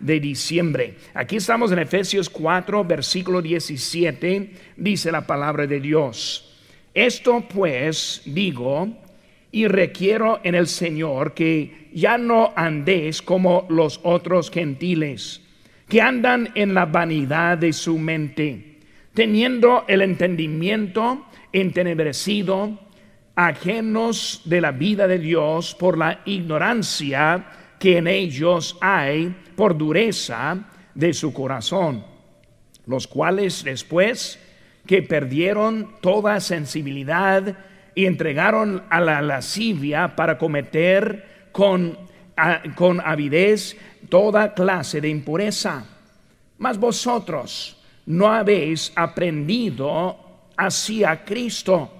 de diciembre. Aquí estamos en Efesios 4, versículo 17, dice la palabra de Dios. Esto pues digo y requiero en el Señor que ya no andéis como los otros gentiles, que andan en la vanidad de su mente, teniendo el entendimiento entenebrecido, ajenos de la vida de Dios por la ignorancia que en ellos hay por dureza de su corazón, los cuales después que perdieron toda sensibilidad y entregaron a la lascivia para cometer con, con avidez toda clase de impureza. Mas vosotros no habéis aprendido así a Cristo.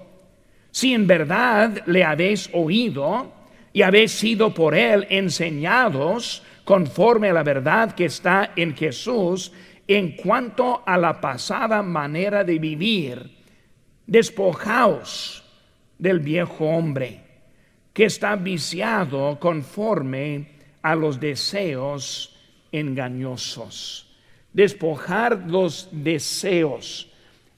Si en verdad le habéis oído y habéis sido por él enseñados conforme a la verdad que está en Jesús en cuanto a la pasada manera de vivir, despojaos del viejo hombre que está viciado conforme a los deseos engañosos. Despojar los deseos.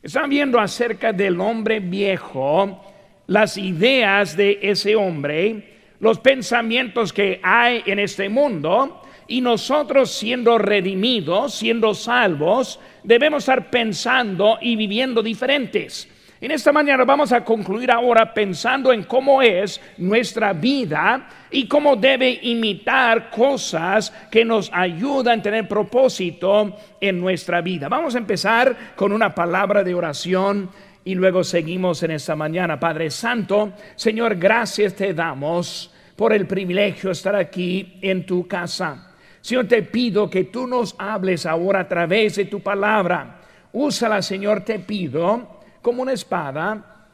Están viendo acerca del hombre viejo, las ideas de ese hombre, los pensamientos que hay en este mundo y nosotros siendo redimidos, siendo salvos, debemos estar pensando y viviendo diferentes. En esta mañana vamos a concluir ahora pensando en cómo es nuestra vida y cómo debe imitar cosas que nos ayudan a tener propósito en nuestra vida. Vamos a empezar con una palabra de oración y luego seguimos en esta mañana. Padre Santo, Señor, gracias te damos por el privilegio de estar aquí en tu casa. Señor, te pido que tú nos hables ahora a través de tu palabra. Úsala, Señor, te pido como una espada.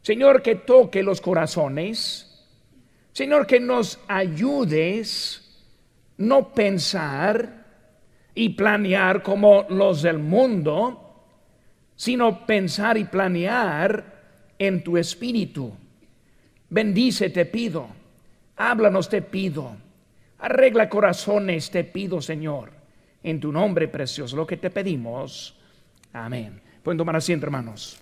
Señor, que toque los corazones. Señor, que nos ayudes no pensar y planear como los del mundo, sino pensar y planear en tu espíritu. Bendice, te pido. Háblanos, te pido. Arregla corazones, te pido, Señor. En tu nombre precioso, lo que te pedimos. Amén. Pueden tomar asiento, hermanos.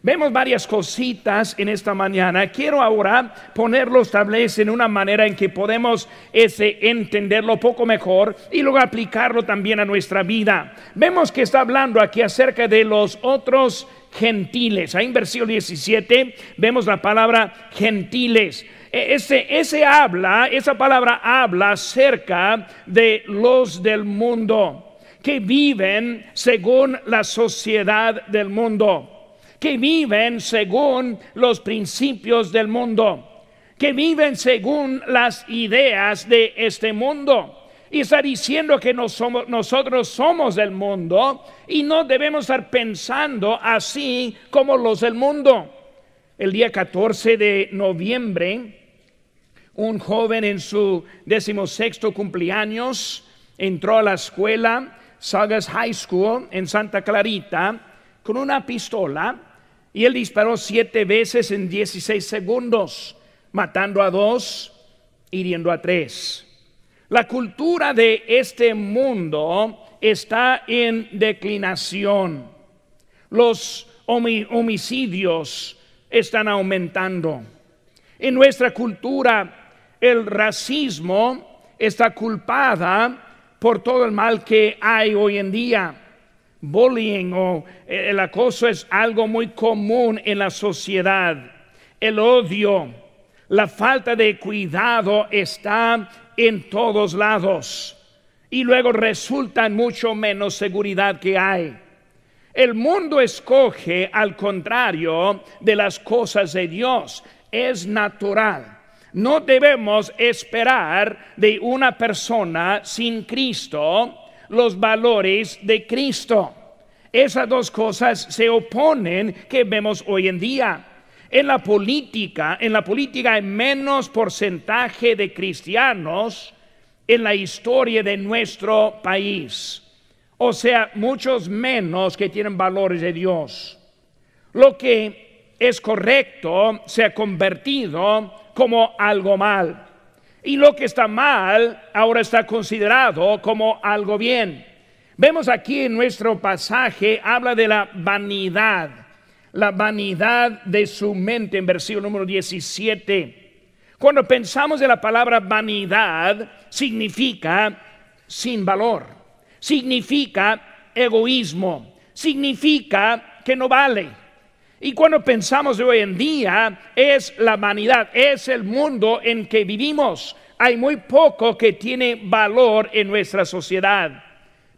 Vemos varias cositas en esta mañana. Quiero ahora ponerlos tal en una manera en que podemos ese, entenderlo poco mejor y luego aplicarlo también a nuestra vida. Vemos que está hablando aquí acerca de los otros gentiles. Ahí en versículo 17 vemos la palabra gentiles. Ese, ese habla, esa palabra habla acerca de los del mundo que viven según la sociedad del mundo que viven según los principios del mundo, que viven según las ideas de este mundo. Y está diciendo que nosotros somos del mundo y no debemos estar pensando así como los del mundo. El día 14 de noviembre, un joven en su decimosexto cumpleaños entró a la escuela Sagas High School en Santa Clarita con una pistola y él disparó siete veces en 16 segundos, matando a dos, hiriendo a tres. La cultura de este mundo está en declinación. Los homicidios están aumentando. En nuestra cultura, el racismo está culpada por todo el mal que hay hoy en día bullying o eh, el acoso es algo muy común en la sociedad. El odio, la falta de cuidado está en todos lados y luego resulta mucho menos seguridad que hay. El mundo escoge al contrario de las cosas de Dios. Es natural. No debemos esperar de una persona sin Cristo los valores de Cristo. Esas dos cosas se oponen que vemos hoy en día. En la política, en la política hay menos porcentaje de cristianos en la historia de nuestro país. O sea, muchos menos que tienen valores de Dios. Lo que es correcto se ha convertido como algo mal. Y lo que está mal ahora está considerado como algo bien. Vemos aquí en nuestro pasaje, habla de la vanidad, la vanidad de su mente en versículo número 17. Cuando pensamos de la palabra vanidad, significa sin valor, significa egoísmo, significa que no vale. Y cuando pensamos de hoy en día, es la vanidad, es el mundo en que vivimos. Hay muy poco que tiene valor en nuestra sociedad.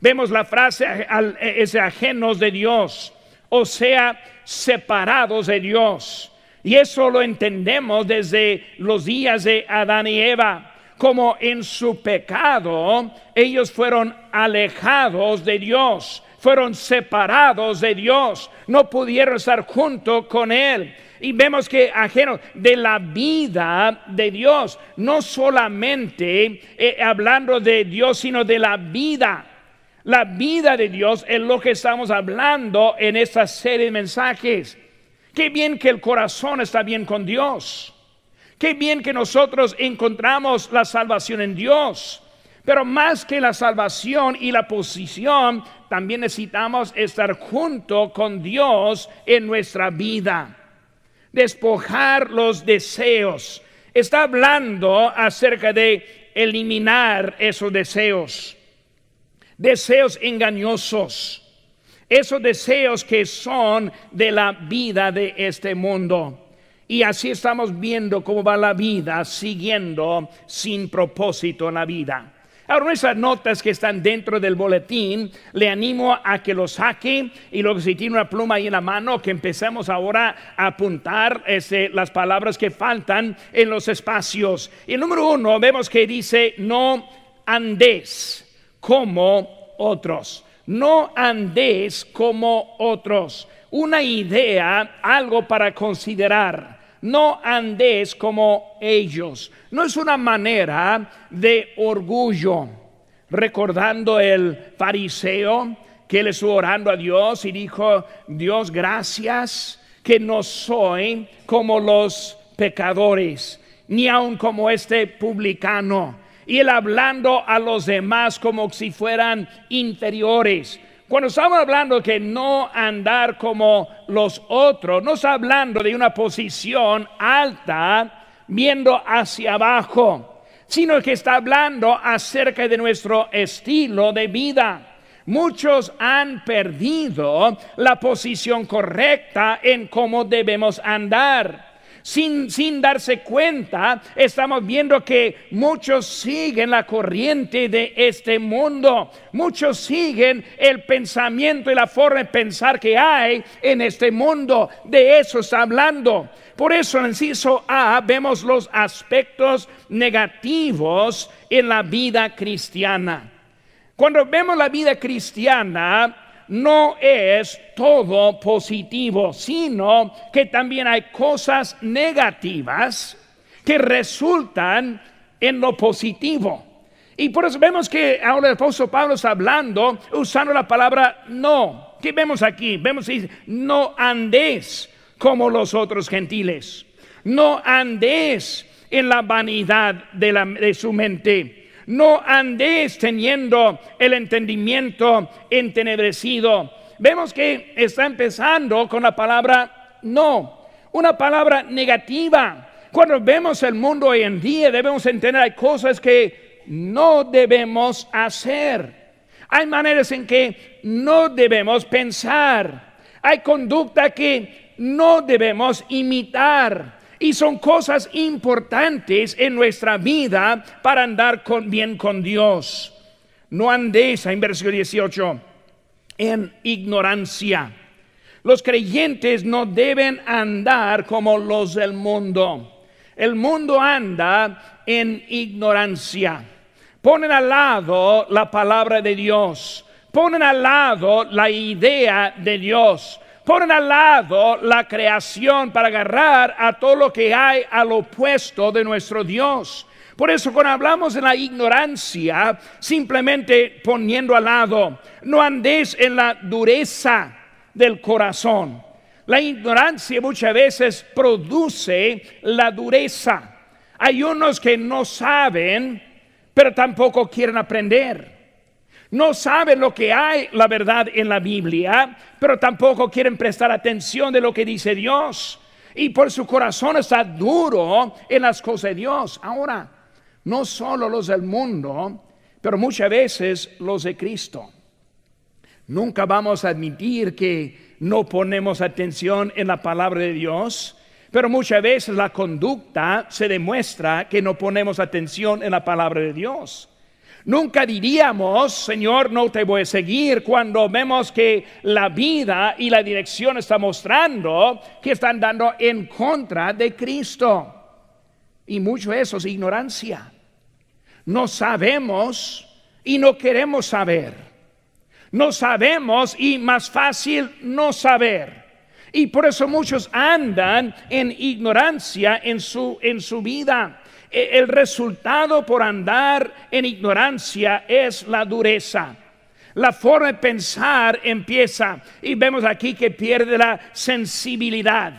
Vemos la frase, es ajenos de Dios, o sea, separados de Dios. Y eso lo entendemos desde los días de Adán y Eva, como en su pecado ellos fueron alejados de Dios, fueron separados de Dios, no pudieron estar junto con Él. Y vemos que ajeno de la vida de Dios, no solamente eh, hablando de Dios, sino de la vida. La vida de Dios es lo que estamos hablando en esta serie de mensajes. Qué bien que el corazón está bien con Dios. Qué bien que nosotros encontramos la salvación en Dios. Pero más que la salvación y la posición, también necesitamos estar junto con Dios en nuestra vida. Despojar los deseos. Está hablando acerca de eliminar esos deseos. Deseos engañosos esos deseos que son de la vida de este mundo. Y así estamos viendo cómo va la vida siguiendo sin propósito la vida. Ahora, esas notas que están dentro del boletín, le animo a que lo saque y luego si tiene una pluma ahí en la mano, que empecemos ahora a apuntar ese, las palabras que faltan en los espacios. Y el número uno, vemos que dice, no andes como otros no andéis como otros. Una idea, algo para considerar. No andéis como ellos. No es una manera de orgullo. Recordando el fariseo que le estuvo orando a Dios y dijo, Dios, gracias que no soy como los pecadores, ni aun como este publicano y él hablando a los demás como si fueran inferiores. Cuando estamos hablando que no andar como los otros, no está hablando de una posición alta viendo hacia abajo, sino que está hablando acerca de nuestro estilo de vida. Muchos han perdido la posición correcta en cómo debemos andar sin, darse cuenta, estamos viendo que muchos siguen la corriente de este mundo. Muchos siguen el pensamiento y la forma de pensar que hay en este mundo. De eso está hablando. Por eso en inciso A vemos los aspectos negativos en la vida cristiana. Cuando vemos la vida cristiana, no es todo positivo, sino que también hay cosas negativas que resultan en lo positivo. Y por eso vemos que ahora el apóstol Pablo está hablando usando la palabra no. ¿Qué vemos aquí? Vemos que dice, no andés como los otros gentiles. No andés en la vanidad de, de su mente no andéis teniendo el entendimiento entenebrecido. Vemos que está empezando con la palabra no, una palabra negativa. Cuando vemos el mundo hoy en día debemos entender hay cosas que no debemos hacer. Hay maneras en que no debemos pensar. Hay conducta que no debemos imitar. Y son cosas importantes en nuestra vida para andar con, bien con Dios. No andéis, en versículo 18, en ignorancia. Los creyentes no deben andar como los del mundo. El mundo anda en ignorancia. Ponen al lado la palabra de Dios. Ponen al lado la idea de Dios ponen al lado la creación para agarrar a todo lo que hay al opuesto de nuestro Dios. Por eso cuando hablamos de la ignorancia, simplemente poniendo al lado, no andéis en la dureza del corazón. La ignorancia muchas veces produce la dureza. Hay unos que no saben, pero tampoco quieren aprender. No saben lo que hay, la verdad, en la Biblia, pero tampoco quieren prestar atención de lo que dice Dios. Y por su corazón está duro en las cosas de Dios. Ahora, no solo los del mundo, pero muchas veces los de Cristo. Nunca vamos a admitir que no ponemos atención en la palabra de Dios, pero muchas veces la conducta se demuestra que no ponemos atención en la palabra de Dios. Nunca diríamos, Señor, no te voy a seguir cuando vemos que la vida y la dirección está mostrando que están dando en contra de Cristo. Y mucho eso es ignorancia. No sabemos y no queremos saber. No sabemos y más fácil no saber. Y por eso muchos andan en ignorancia en su, en su vida. E, el resultado por andar en ignorancia es la dureza. La forma de pensar empieza y vemos aquí que pierde la sensibilidad.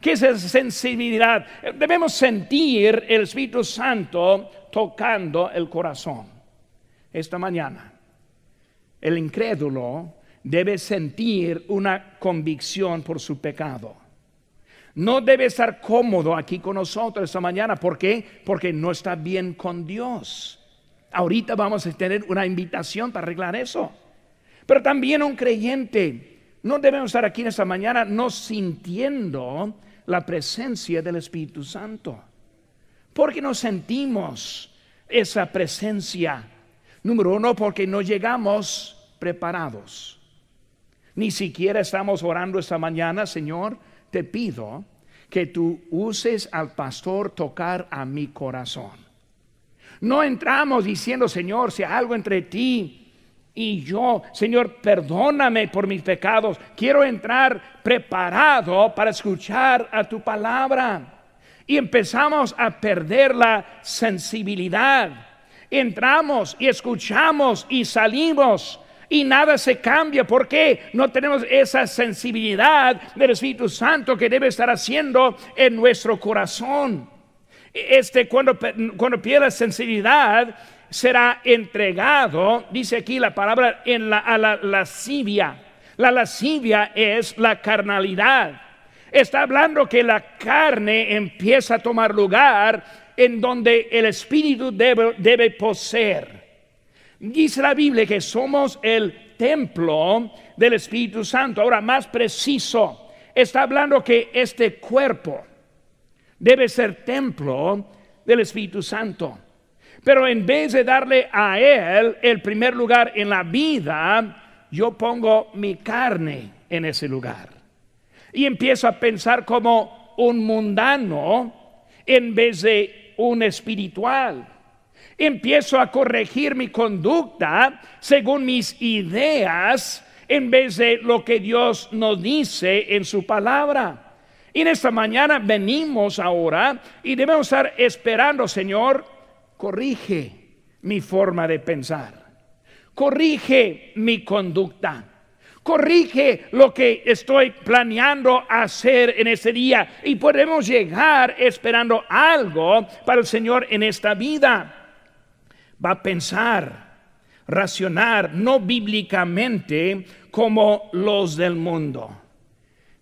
¿Qué es esa sensibilidad? Debemos sentir el Espíritu Santo tocando el corazón. Esta mañana, el incrédulo debe sentir una convicción por su pecado. No debe estar cómodo aquí con nosotros esta mañana. ¿Por qué? Porque no está bien con Dios. Ahorita vamos a tener una invitación para arreglar eso. Pero también un creyente no debemos estar aquí en esta mañana no sintiendo la presencia del Espíritu Santo. Porque no sentimos esa presencia. Número uno, porque no llegamos preparados. Ni siquiera estamos orando esta mañana, Señor, te pido que tú uses al pastor tocar a mi corazón. No entramos diciendo, Señor, si algo entre ti y yo, Señor, perdóname por mis pecados. Quiero entrar preparado para escuchar a tu palabra y empezamos a perder la sensibilidad. Entramos y escuchamos y salimos y nada se cambia. ¿Por qué? No tenemos esa sensibilidad del Espíritu Santo que debe estar haciendo en nuestro corazón. Este, cuando, cuando pierde sensibilidad, será entregado, dice aquí la palabra, en la, a la lascivia. La lascivia es la carnalidad está hablando que la carne empieza a tomar lugar en donde el espíritu debe poseer. Dice la Biblia que somos el templo del Espíritu Santo. Ahora, más preciso, está hablando que este cuerpo debe ser templo del Espíritu Santo. Pero en vez de darle a Él el primer lugar en la vida, yo pongo mi carne en ese lugar y empiezo a pensar como un mundano en vez de un espiritual. Empiezo a corregir mi conducta según mis ideas en vez de lo que Dios nos dice en su palabra. Y en esta mañana venimos ahora y debemos estar esperando, Señor, corrige mi forma de pensar, corrige mi conducta. Corrige lo que estoy planeando hacer en este día y podemos llegar esperando algo para el Señor en esta vida. Va a pensar, racionar, no bíblicamente como los del mundo.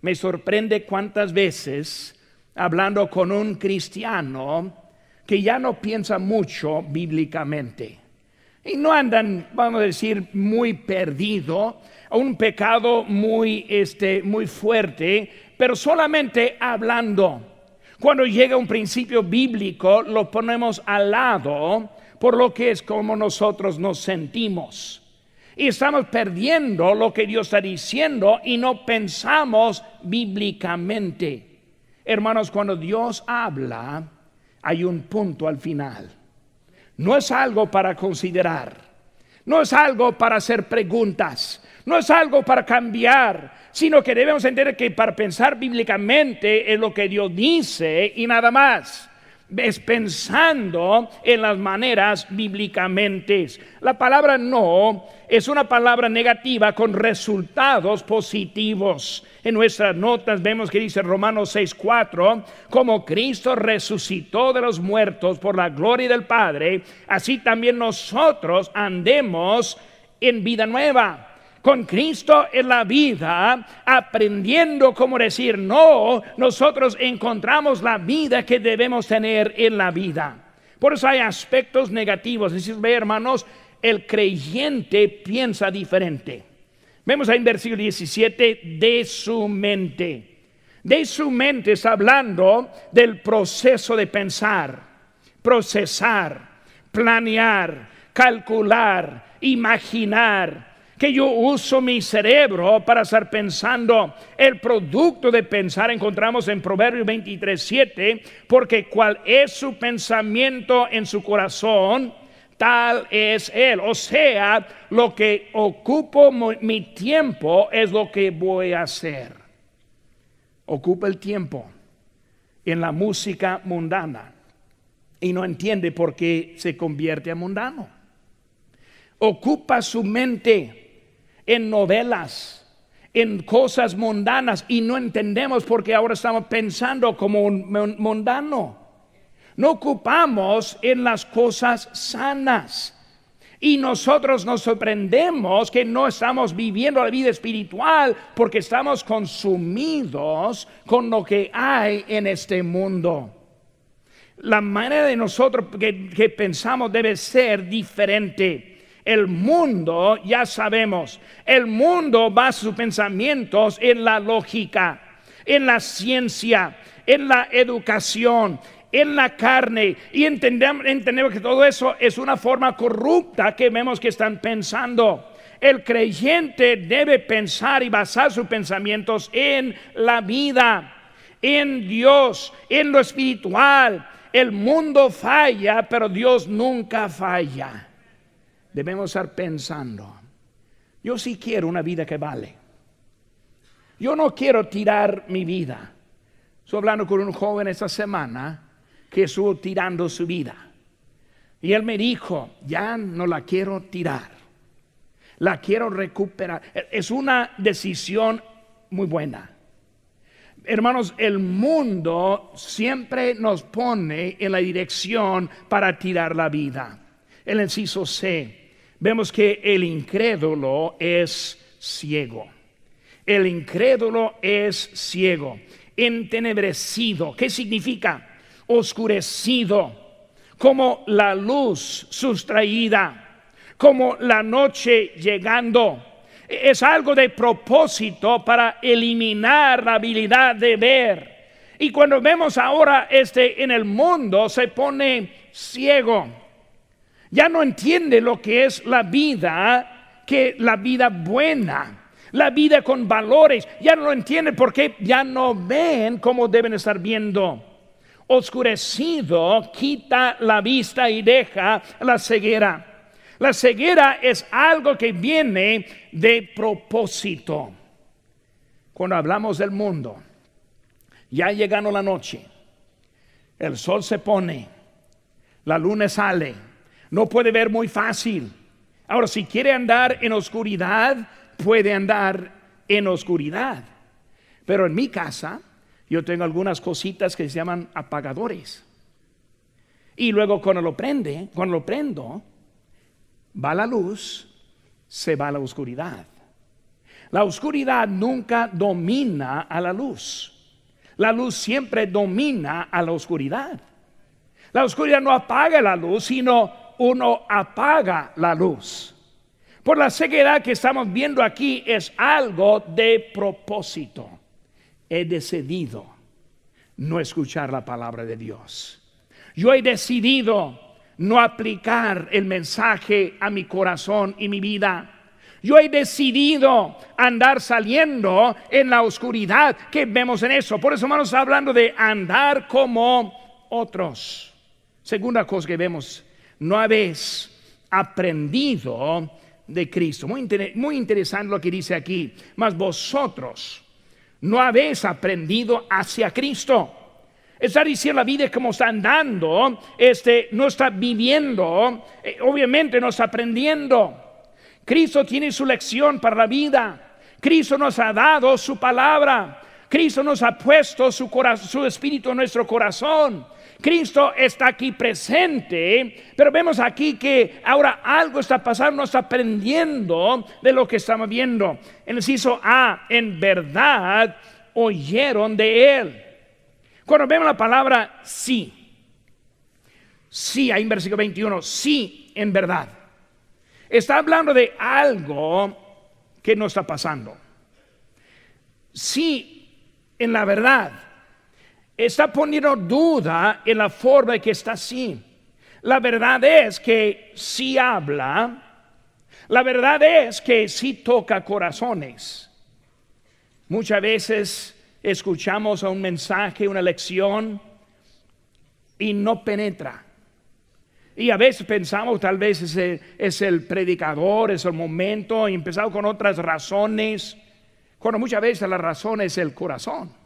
Me sorprende cuántas veces, hablando con un cristiano, que ya no piensa mucho bíblicamente. Y no andan, vamos a decir, muy perdido, un pecado muy, este, muy fuerte, pero solamente hablando. Cuando llega un principio bíblico, lo ponemos al lado por lo que es como nosotros nos sentimos. Y estamos perdiendo lo que Dios está diciendo y no pensamos bíblicamente. Hermanos, cuando Dios habla, hay un punto al final. No es algo para considerar, no es algo para hacer preguntas, no es algo para cambiar, sino que debemos entender que para pensar bíblicamente en lo que Dios dice y nada más. Es pensando en las maneras bíblicamente. La palabra no es una palabra negativa con resultados positivos. En nuestras notas vemos que dice Romanos 6:4, como Cristo resucitó de los muertos por la gloria del Padre, así también nosotros andemos en vida nueva con Cristo en la vida, aprendiendo cómo decir no, nosotros encontramos la vida que debemos tener en la vida. Por eso hay aspectos negativos. Decís, ve hermanos, el creyente piensa diferente. Vemos ahí en versículo 17, de su mente. De su mente está hablando del proceso de pensar, procesar, planear, calcular, imaginar que yo uso mi cerebro para estar pensando. El producto de pensar encontramos en Proverbios 23, 7, porque cual es su pensamiento en su corazón, tal es él. O sea, lo que ocupo mi tiempo es lo que voy a hacer. Ocupa el tiempo en la música mundana y no entiende por qué se convierte a mundano. Ocupa su mente en novelas, en cosas mundanas y no entendemos porque ahora estamos pensando como un mundano. No ocupamos en las cosas sanas. Y nosotros nos sorprendemos que no estamos viviendo la vida espiritual porque estamos consumidos con lo que hay en este mundo. La manera de nosotros que, que pensamos debe ser diferente. El mundo, ya sabemos, el mundo basa sus pensamientos en la lógica, en la ciencia, en la educación, en la carne. Y entendemos, entendemos que todo eso es una forma corrupta que vemos que están pensando. El creyente debe pensar y basar sus pensamientos en la vida, en Dios, en lo espiritual. El mundo falla, pero Dios nunca falla debemos estar pensando, yo sí quiero una vida que vale. Yo no quiero tirar mi vida. Estoy hablando con un joven esta semana que estuvo tirando su vida. Y él me dijo, ya no la quiero tirar. La quiero recuperar. Es una decisión muy buena. Hermanos, el mundo siempre nos pone en la dirección para tirar la vida. El inciso C vemos que el incrédulo es ciego. El incrédulo es ciego, entenebrecido. ¿Qué significa? Oscurecido, como la luz sustraída, como la noche llegando. Es algo de propósito para eliminar la habilidad de ver. Y cuando vemos ahora este en el mundo se pone ciego ya no entiende lo que es la vida, que la vida buena, la vida con valores, ya no lo entiende porque ya no ven cómo deben estar viendo. Oscurecido quita la vista y deja la ceguera. La ceguera es algo que viene de propósito. Cuando hablamos del mundo, ya llegando la noche, el sol se pone, la luna sale, no puede ver muy fácil. Ahora, si quiere andar en oscuridad, puede andar en oscuridad. Pero en mi casa, yo tengo algunas cositas que se llaman apagadores. Y luego cuando lo prende, cuando lo prendo, va la luz, se va la oscuridad. La oscuridad nunca domina a la luz. La luz siempre domina a la oscuridad. La oscuridad no apaga la luz, sino uno apaga la luz. Por la ceguera que estamos viendo aquí es algo de propósito. He decidido no escuchar la palabra de Dios. Yo he decidido no aplicar el mensaje a mi corazón y mi vida. Yo he decidido andar saliendo en la oscuridad que vemos en eso. Por eso estamos hablando de andar como otros. Segunda cosa que vemos no habéis aprendido de Cristo. Muy, muy interesante lo que dice aquí. Mas vosotros no habéis aprendido hacia Cristo. Está diciendo la vida como está andando, este, no está viviendo, eh, obviamente no está aprendiendo. Cristo tiene su lección para la vida. Cristo nos ha dado su palabra. Cristo nos ha puesto su, su espíritu en nuestro corazón. Cristo está aquí presente, pero vemos aquí que ahora algo está pasando, está aprendiendo de lo que estamos viendo. En el inciso A, en verdad oyeron de él. Cuando vemos la palabra sí, sí, ahí en versículo 21, sí, en verdad. Está hablando de algo que no está pasando. Sí, en la verdad. Está poniendo duda en la forma de que está así. La verdad es que sí habla. La verdad es que sí toca corazones. Muchas veces escuchamos un mensaje, una lección y no penetra. Y a veces pensamos, tal vez es el, predicador, es el momento, y empezamos con otras razones, cuando muchas veces la razón es el corazón.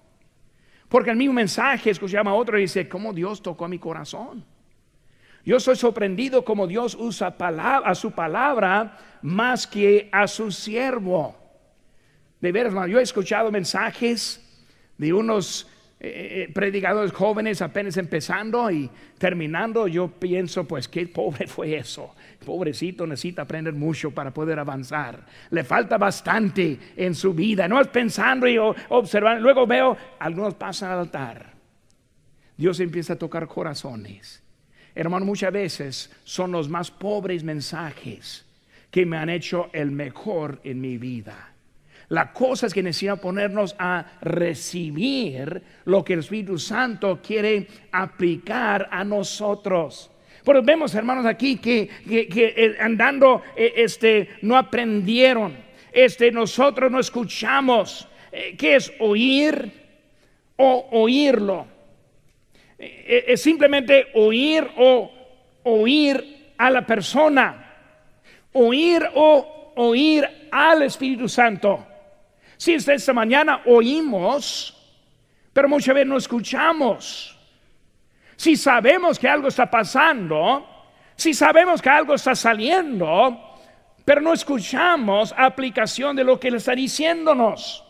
Porque el mismo mensaje escuchamos a otro y dice, ¿cómo Dios tocó mi corazón? Yo soy sorprendido como Dios usa a su palabra más que a su siervo. De veras, yo he escuchado mensajes de unos eh, eh, predicadores jóvenes apenas empezando y terminando, yo pienso, pues qué pobre fue eso. Pobrecito necesita aprender mucho para poder avanzar. Le falta bastante en su vida. No es pensando y observando. Luego veo, algunos pasan al altar. Dios empieza a tocar corazones. Hermano, muchas veces son los más pobres mensajes que me han hecho el mejor en mi vida. La cosa es que necesitamos ponernos a recibir lo que el Espíritu Santo quiere aplicar a nosotros. Pero vemos, hermanos, aquí que, eh, andando, eh, este, no aprendieron. Este, nosotros no escuchamos. Eh, ¿Qué es oír o oírlo? es simplemente oír o oír a la persona. Oír o oír al Espíritu Santo. Si esta mañana oímos, pero muchas veces no escuchamos. Si sabemos que algo está pasando, si sabemos que algo está saliendo, pero no escuchamos aplicación de lo que Él está diciéndonos.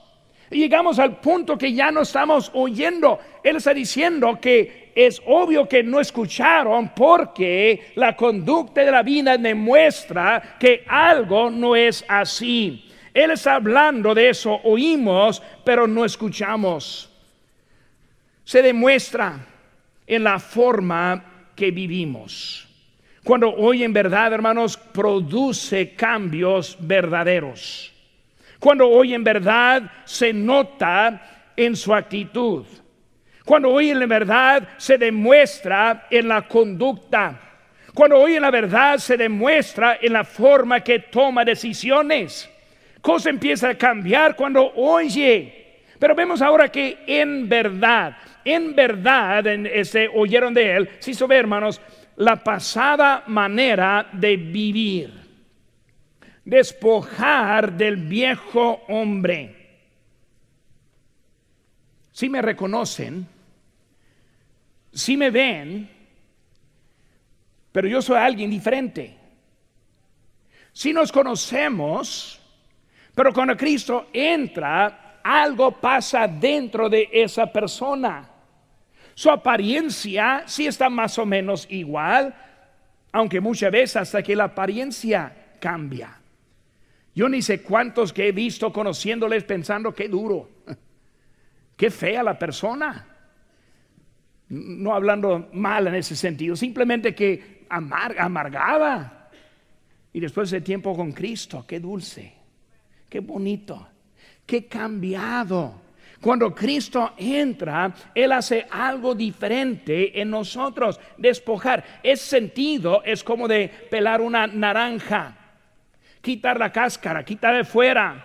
Y llegamos al punto que ya no estamos oyendo. Él está diciendo que es obvio que no escucharon porque la conducta de la vida demuestra que algo no es así. Él está hablando de eso, oímos, pero no escuchamos. Se demuestra en la forma que vivimos. Cuando hoy en verdad, hermanos, produce cambios verdaderos. Cuando hoy en verdad se nota en su actitud. Cuando hoy en la verdad se demuestra en la conducta. Cuando hoy en la verdad se demuestra en la forma que toma decisiones cosa empieza a cambiar cuando oye. Pero vemos ahora que en verdad, en verdad, en oyeron de él, si hizo hermanos, la pasada manera de vivir. Despojar del viejo hombre. Si me reconocen, si me ven, pero yo soy alguien diferente. Si nos conocemos, pero cuando Cristo entra, algo pasa dentro de esa persona. Su apariencia sí está más o menos igual, aunque muchas veces hasta que la apariencia cambia. Yo ni sé cuántos que he visto conociéndoles pensando qué duro, qué fea la persona. No hablando mal en ese sentido, simplemente que amargada. Y después de tiempo con Cristo, qué dulce qué bonito, qué cambiado. Cuando Cristo entra, Él hace algo diferente en nosotros, despojar. Es sentido, es como de pelar una naranja, quitar la cáscara, quitar de fuera,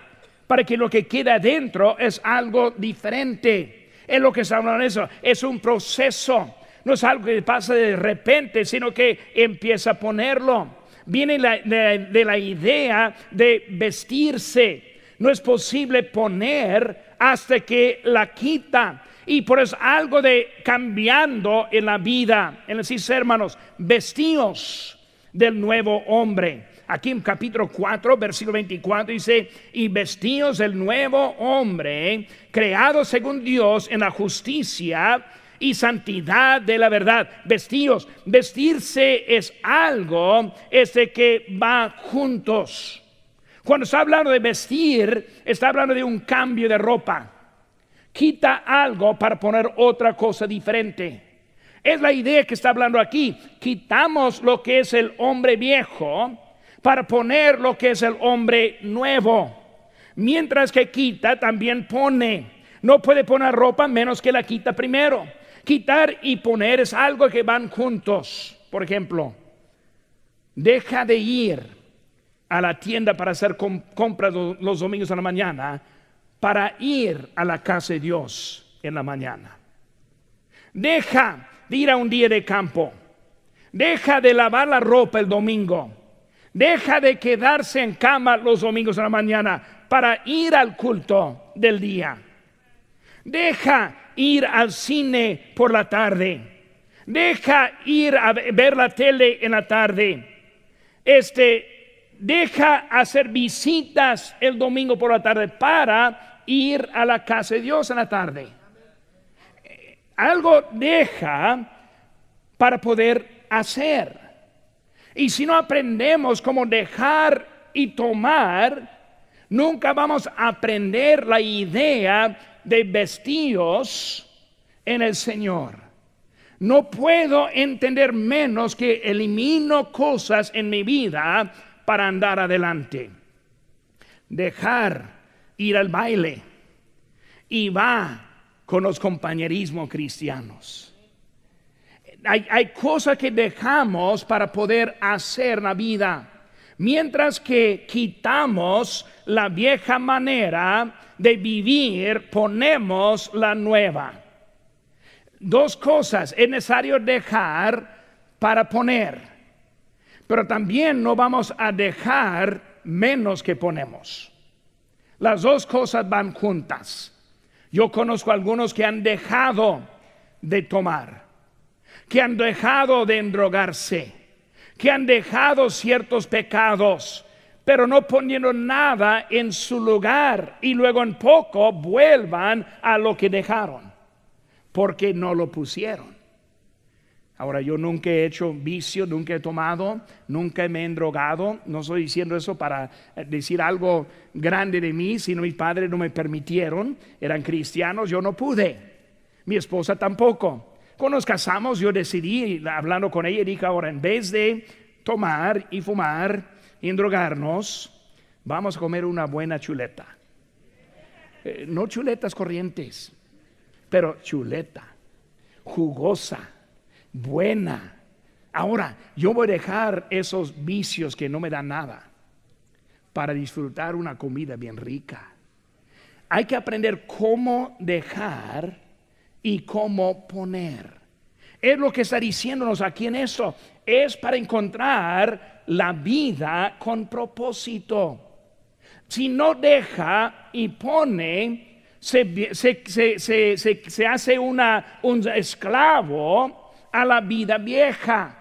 para que lo que queda adentro es algo diferente. Es lo que está hablando de eso, es un proceso. No es algo que pasa de repente, sino que empieza a ponerlo viene de, la idea de vestirse. No es posible poner hasta que la quita. Y por eso algo de cambiando en la vida. En decir, hermanos, vestidos del nuevo hombre. Aquí en capítulo 4, versículo 24 dice, y vestidos del nuevo hombre, creado según Dios en la justicia y santidad de la verdad. Vestidos, vestirse es algo este que va juntos. Cuando está hablando de vestir, está hablando de un cambio de ropa. Quita algo para poner otra cosa diferente. Es la idea que está hablando aquí. Quitamos lo que es el hombre viejo para poner lo que es el hombre nuevo. Mientras que quita, también pone. No puede poner ropa menos que la quita primero. Quitar y poner es algo que van juntos. Por ejemplo, deja de ir a la tienda para hacer compras los domingos a la mañana para ir a la casa de Dios en la mañana. Deja de ir a un día de campo. Deja de lavar la ropa el domingo. Deja de quedarse en cama los domingos a la mañana para ir al culto del día. Deja ir al cine por la tarde. Deja ir a ver la tele en la tarde. Este, deja hacer visitas el domingo por la tarde para ir a la casa de Dios en la tarde. Algo deja para poder hacer. Y si no aprendemos cómo dejar y tomar, nunca vamos a aprender la idea de vestidos en el Señor. No puedo entender menos que elimino cosas en mi vida para andar adelante. Dejar ir al baile y va con los compañerismos cristianos. Hay, hay cosas que dejamos para poder hacer la vida. Mientras que quitamos la vieja manera de vivir, ponemos la nueva. Dos cosas es necesario dejar para poner, pero también no vamos a dejar menos que ponemos. Las dos cosas van juntas. Yo conozco algunos que han dejado de tomar, que han dejado de endrogarse, que han dejado ciertos pecados, pero no poniendo nada en su lugar y luego en poco vuelvan a lo que dejaron, porque no lo pusieron. Ahora, yo nunca he hecho vicio, nunca he tomado, nunca me he endrogado. No estoy diciendo eso para eh, decir algo grande de mí, sino mis padres no me permitieron. Eran cristianos, yo no pude. Mi esposa tampoco. Cuando nos casamos, yo decidí, hablando con ella, dije, ahora, en vez de tomar y fumar endrogarnos, vamos a comer una buena chuleta. Eh, no chuletas corrientes, pero chuleta, jugosa buena. Ahora, yo voy a dejar esos vicios que no me dan nada para disfrutar una comida bien rica. Hay que aprender cómo dejar y cómo poner. Es lo que está diciéndonos aquí en eso. Es para encontrar la vida con propósito. Si no deja y pone, se, se hace una, un esclavo a la vida vieja.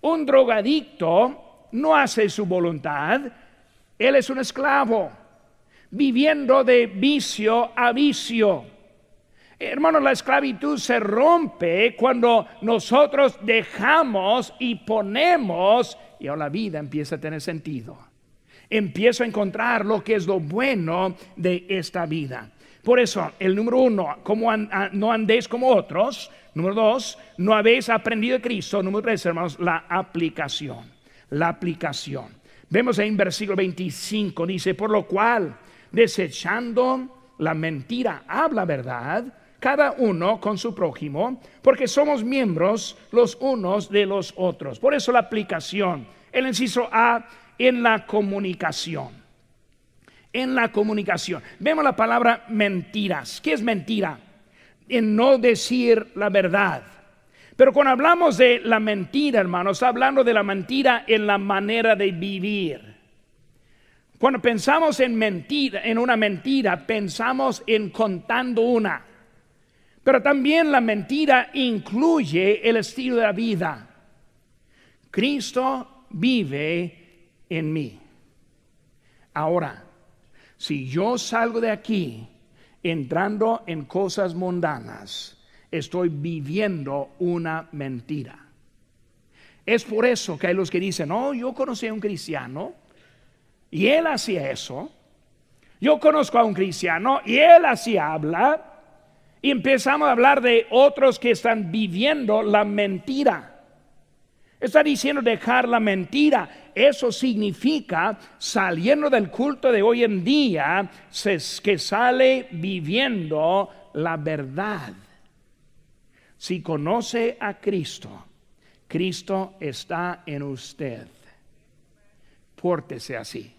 Un drogadicto no hace su voluntad, él es un esclavo, viviendo de vicio a vicio. Hermano, la esclavitud se rompe cuando nosotros dejamos y ponemos y ahora la vida empieza a tener sentido. Empiezo a encontrar lo que es lo bueno de esta vida. Por eso, el número uno, como no andéis como otros, Número dos, no habéis aprendido de Cristo. Número tres, hermanos, la aplicación. La aplicación. Vemos ahí en versículo 25, dice, por lo cual, desechando la mentira, habla verdad, cada uno con su prójimo, porque somos miembros los unos de los otros. Por eso la aplicación, el inciso A, en la comunicación. En la comunicación. Vemos la palabra mentiras. ¿Qué es mentira? en no decir la verdad. Pero cuando hablamos de la mentira, hermanos, hablando de la mentira en la manera de vivir. Cuando pensamos en mentira, en una mentira, pensamos en contando una. Pero también la mentira incluye el estilo de vida. Cristo vive en mí. Ahora, si yo salgo de aquí entrando en cosas mundanas, estoy viviendo una mentira. Es por eso que hay los que dicen, no, yo conocí a un cristiano y él hacía eso. Yo conozco a un cristiano y él así habla. Y empezamos a hablar de otros que están viviendo la mentira. Está diciendo dejar la mentira. Eso significa saliendo del culto de hoy en día que sale viviendo la verdad. Si conoce a Cristo, Cristo está en usted. Pórtese así.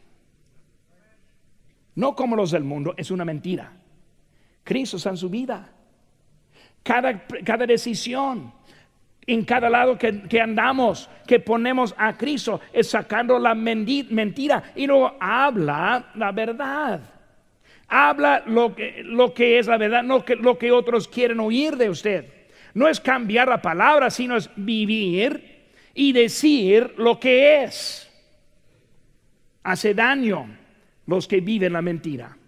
No como los del mundo, es una mentira. Cristo en su vida. Cada, cada decisión, en cada lado que, andamos, que ponemos a Cristo, es sacando la mentira y no habla la verdad. Habla lo que, lo que es la verdad, no que, lo que otros quieren oír de usted. No es cambiar la palabra, sino es vivir y decir lo que es. Hace daño los que viven la mentira.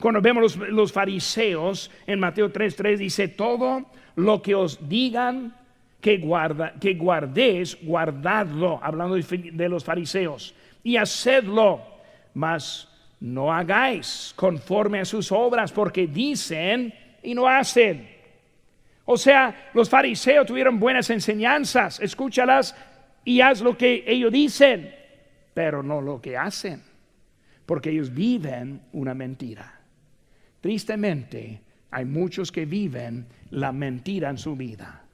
Cuando vemos los, fariseos en Mateo 3:3 dice, todo lo que os digan que, guarda, que guardéis, guardadlo, hablando de los fariseos, y hacedlo, mas no hagáis conforme a sus obras, porque dicen y no hacen. O sea, los fariseos tuvieron buenas enseñanzas, escúchalas y haz lo que ellos dicen, pero no lo que hacen, porque ellos viven una mentira. Tristemente, hay muchos que viven la mentira en su vida.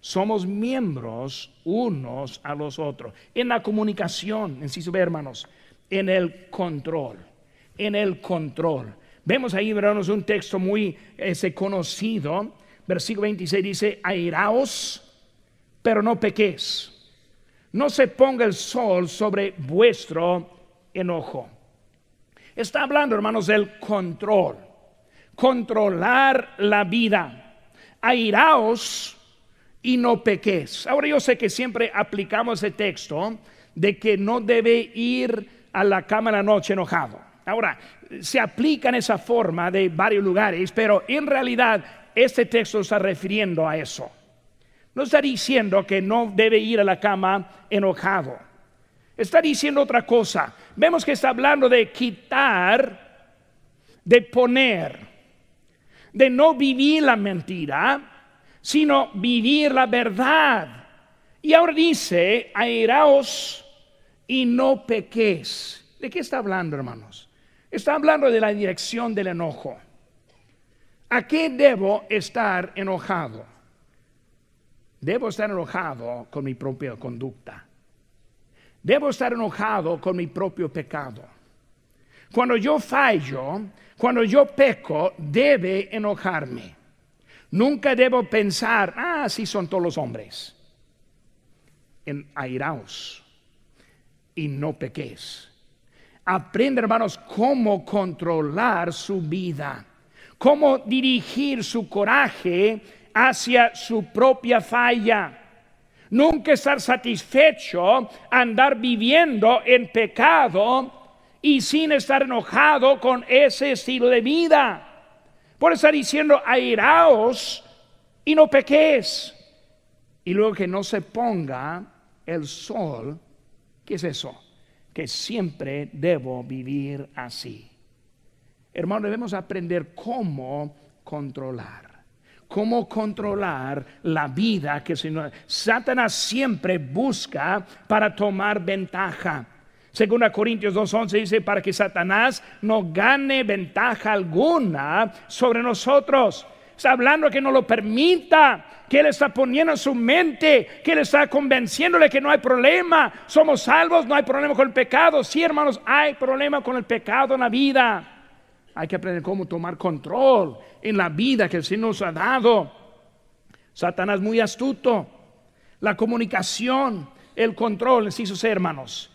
Somos miembros unos a los otros. En la comunicación, en sí, hermanos, en el control, en el control. Vemos ahí, hermanos, un texto muy ese, conocido versículo 26 dice, airaos, pero no pequéis. No se ponga el sol sobre vuestro enojo. Está hablando, hermanos, del control. Controlar la vida. Airaos y no pequéis. Ahora yo sé que siempre aplicamos el texto de que no debe ir a la cama la noche enojado. Ahora, se aplica en esa forma de varios lugares, pero en realidad este texto está refiriendo a eso. No está diciendo que no debe ir a la cama enojado. Está diciendo otra cosa. Vemos que está hablando de quitar, de poner, de no vivir la mentira, sino vivir la verdad. Y ahora dice, airaos y no pequéis. ¿De qué está hablando, hermanos? Está hablando de la dirección del enojo. ¿A qué debo estar enojado? Debo estar enojado con mi propia conducta. Debo estar enojado con mi propio pecado. Cuando yo fallo, cuando yo peco, debe enojarme. Nunca debo pensar, ah, así son todos los hombres. En airaos y no pequéis. Aprende, hermanos, cómo controlar su vida cómo dirigir su coraje hacia su propia falla. Nunca estar satisfecho, andar viviendo en pecado y sin estar enojado con ese estilo de vida. Por estar diciendo, airaos y no pequéis. Y luego que no se ponga el sol, ¿qué es eso? Que siempre debo vivir así. Hermano, debemos aprender cómo controlar. Cómo controlar la vida que Satanás siempre busca para tomar ventaja. Según Corintios 2.11 dice, para que Satanás no gane ventaja alguna sobre nosotros. Está hablando que no lo permita, que Él está poniendo en su mente, que Él está convenciéndole que no hay problema. Somos salvos, no hay problema con el pecado. Sí, hermanos, hay problema con el pecado en la vida. Hay que aprender cómo tomar control en la vida que el Señor nos ha dado. Satanás muy astuto. La comunicación, el control, sus hermanos,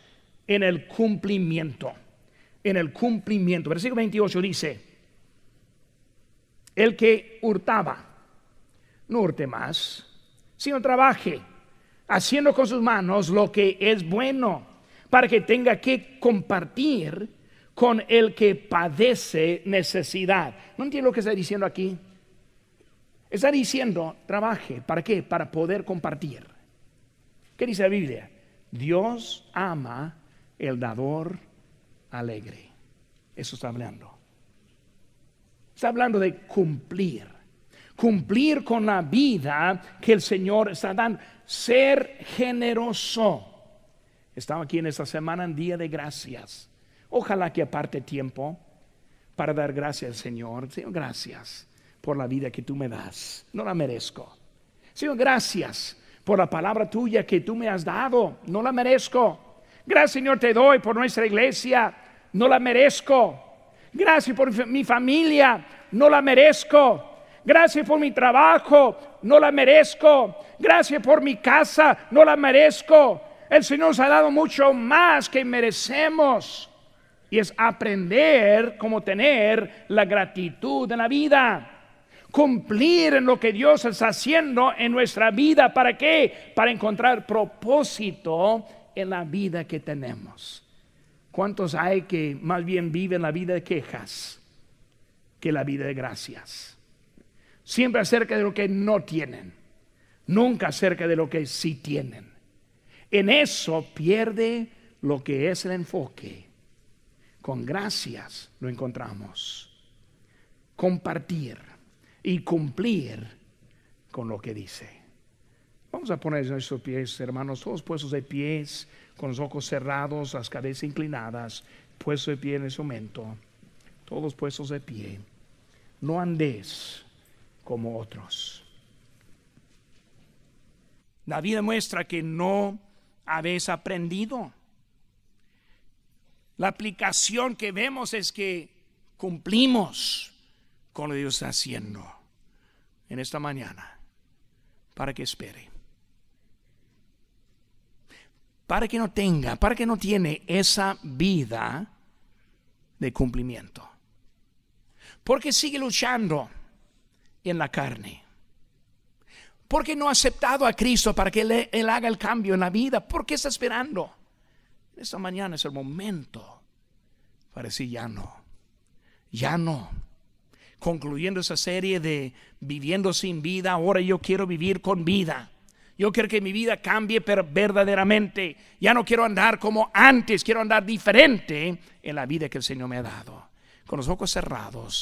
en el cumplimiento. En el cumplimiento. Versículo 28 dice, el que hurtaba, no hurte más, sino trabaje, haciendo con sus manos lo que es bueno, para que tenga que compartir con el que padece necesidad. ¿No entiendo lo que está diciendo aquí? Está diciendo, trabaje, ¿para qué? Para poder compartir. ¿Qué dice la Biblia? Dios ama el dador alegre. Eso está hablando. Está hablando de cumplir. Cumplir con la vida que el Señor está dando. Ser generoso. Estaba aquí en esta semana en Día de Gracias. Ojalá que aparte tiempo para dar gracias al Señor. Señor, gracias por la vida que tú me das. No la merezco. Señor, gracias por la palabra tuya que tú me has dado. No la merezco. Gracias, Señor, te doy por nuestra iglesia. No la merezco. Gracias por mi familia. No la merezco. Gracias por mi trabajo. No la merezco. Gracias por mi casa. No la merezco. El Señor nos ha dado mucho más que merecemos. Y es aprender cómo tener la gratitud en la vida. Cumplir en lo que Dios está haciendo en nuestra vida. ¿Para qué? Para encontrar propósito en la vida que tenemos. ¿Cuántos hay que más bien viven la vida de quejas que la vida de gracias? Siempre acerca de lo que no tienen, nunca acerca de lo que sí tienen. En eso pierde lo que es el enfoque con gracias lo encontramos. Compartir y cumplir con lo que dice. Vamos a poner nuestros pies, hermanos, todos puestos de pies, con los ojos cerrados, las cabezas inclinadas, puestos de pie en ese momento, todos puestos de pie. No andes como otros. La vida muestra que no habéis aprendido la aplicación que vemos es que cumplimos con lo que Dios está haciendo en esta mañana para que espere. Para que no tenga, para que no tiene esa vida de cumplimiento. Porque sigue luchando en la carne. Porque no ha aceptado a Cristo para que él, él haga el cambio en la vida. ¿Por qué está esperando? Esta mañana es el momento para decir ya no, ya no. Concluyendo esa serie de viviendo sin vida, ahora yo quiero vivir con vida. Yo quiero que mi vida cambie verdaderamente. Ya no quiero andar como antes, quiero andar diferente en la vida que el Señor me ha dado. Con los ojos cerrados.